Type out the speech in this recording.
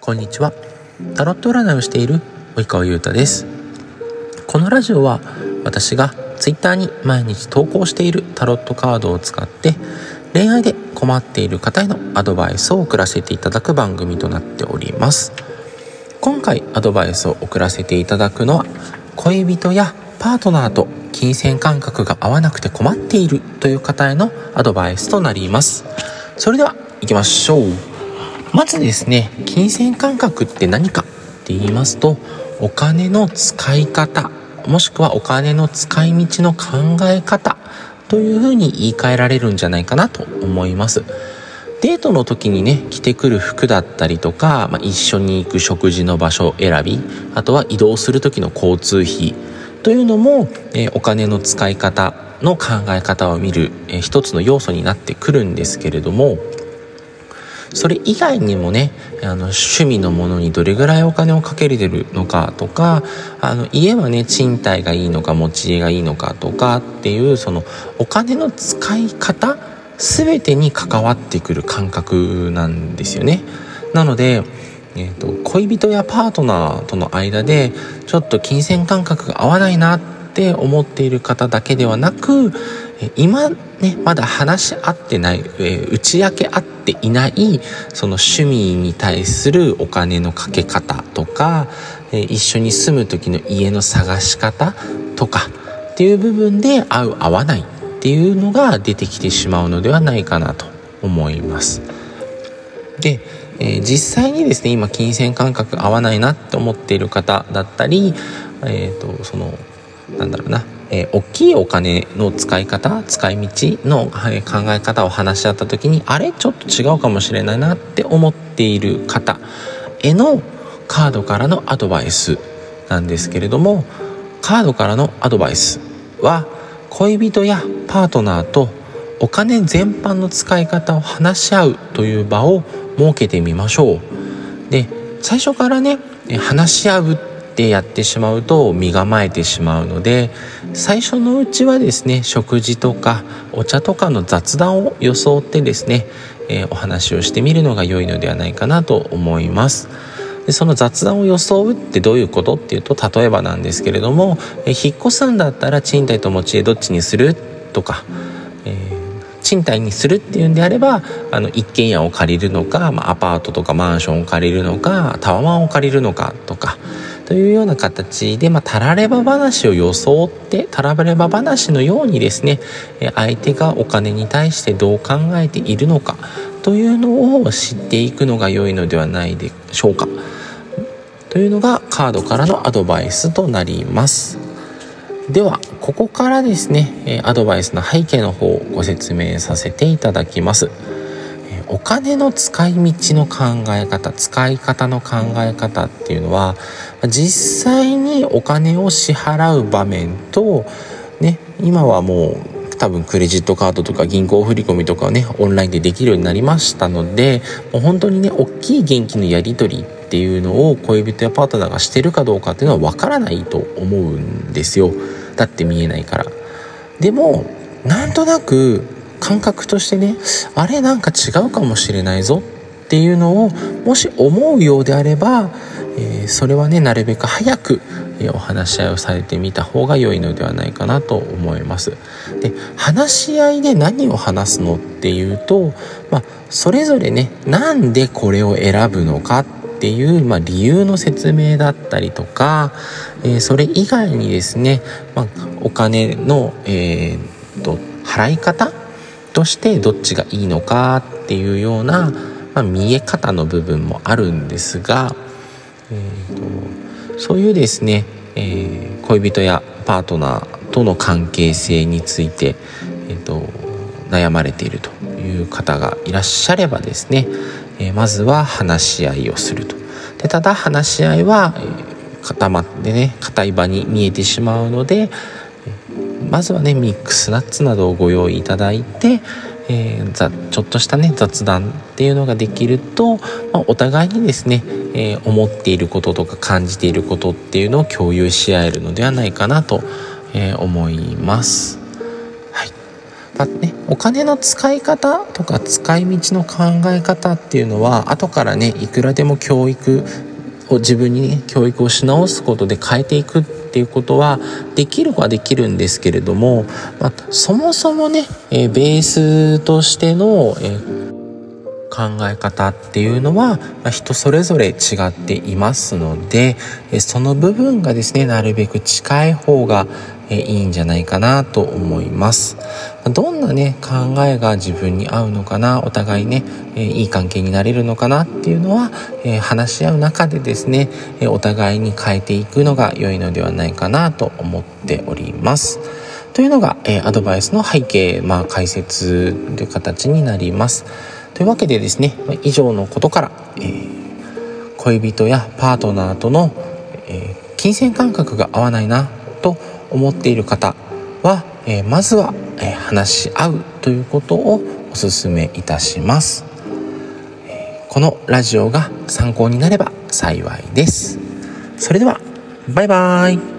こんにちは。タロット占いをしている及川優太です。このラジオは私がツイッターに毎日投稿しているタロットカードを使って恋愛で困っている方へのアドバイスを送らせていただく番組となっております。今回アドバイスを送らせていただくのは恋人やパートナーと金銭感覚が合わなくて困っているという方へのアドバイスとなります。それでは行きましょう。まずですね金銭感覚って何かって言いますとお金の使い方もしくはお金の使い道の考え方というふうに言い換えられるんじゃないかなと思います。デートの時にね着てくる服だったりとか、まあ、一緒に行く食事の場所選びあとは移動する時の交通費というのも、えー、お金の使い方の考え方を見る、えー、一つの要素になってくるんですけれどもそれ以外にもねあの趣味のものにどれぐらいお金をかけれてるのかとかあの家はね賃貸がいいのか持ち家がいいのかとかっていうそのお金の使い方全てに関わってくる感覚なんですよね。なのでえーと、恋人やパートナーとの間でちょっと金銭感覚が合わないなって思っている方だけではなく今ねまだ話し合ってない、えー、打ち明け合っていないその趣味に対するお金のかけ方とか、え、一緒に住む時の家の探し方とかっていう部分で合う合わないっていうのが出てきてしまうのではないかなと思います。で、えー、実際にですね今金銭感覚合わないなって思っている方だったり、えーと、そのなんだろうな、えー、大きいお金の使い方使い道の考え方を話し合った時にあれちょっと違うかもしれないなって思っている方へのカードからのアドバイスなんですけれどもカードからのアドバイスは恋人やパートナーとお金全般の使い方を話し合うという場を設けてみましょう。で最初からね話し合うってやってしまうと身構えてしまうので最初のうちはですね食事とかお茶とかの雑談を装ってですね、えー、お話をしてみるのが良いのではないかなと思います。でその雑談を装うってどういうことっていうと例えばなんですけれども、えー、引っ越すんだったら賃貸と持ち家どっちにするとか、えー賃貸にするっていうんであればあの一軒家を借りるのか、まあ、アパートとかマンションを借りるのかタワマンを借りるのかとかというような形で、まあ、たられば話を装ってたられば話のようにですね相手がお金に対してどう考えているのかというのを知っていくのが良いのではないでしょうかというのがカードからのアドバイスとなります。ではここからですねアドバイスの背景の方をご説明させていただきますお金の使い道の考え方使い方の考え方っていうのは実際にお金を支払う場面とね今はもう多分クレジットカードとか銀行振込とかねオンラインでできるようになりましたのでもう本当にね大きい現金のやり取りっていうのを恋人やパートナーがしてるかどうかっていうのは分からないと思うんですよ。だって見えないからでもなんとなく感覚としてねあれなんか違うかもしれないぞっていうのをもし思うようであれば、えー、それはねなるべく早く、え、お話し合いをされてみた方が良いのではないかなと思います。で話し合いで何を話すのっていうと、まあ、それぞれねなんでこれを選ぶのかっていう、まあ、理由の説明だったりとか、えー、それ以外にですね、まあ、お金の、えーと、払い方としてどっちがいいのかっていうような、まあ、見え方の部分もあるんですが、えーと、そういうですね、えー、恋人やパートナーとの関係性について、えーと悩まれているという方がいらっしゃればですね、えー、まずは話し合いをすると。でただ話し合いは、えー、固まってね硬い場に見えてしまうので、まずはねミックスナッツなどをご用意いただいて、えー、ちょっとしたね雑談っていうのができると、まあ、お互いにですね、えー、思っていることとか感じていることっていうのを共有し合えるのではないかなと、えー、思います。はい、まあね、お金の使い方とか使い道の考え方っていうのは後からねいくらでも教育を自分に、ね、教育をし直すことで変えていくってっていうことはできるはできるんですけれども、まあ、そもそもね、えー、ベースとしての、えー考え方っていうのは、ま人それぞれ違っていますのでその部分がですねなるべく近い方がえいいんじゃないかなと思います。どんなね考えが自分に合うのかなお互いねえいい関係になれるのかなっていうのはえ話し合う中でですねえお互いに変えていくのが良いのではないかなと思っております。というのがえアドバイスの背景、まあ、解説という形になります。というわけでですね以上のことから、えー、恋人やパートナーとの、えー、金銭感覚が合わないなと思っている方は、えー、まずは、え話し合うということをお勧めいたします、えこのラジオが参考になれば幸いです。それではバイバーイ。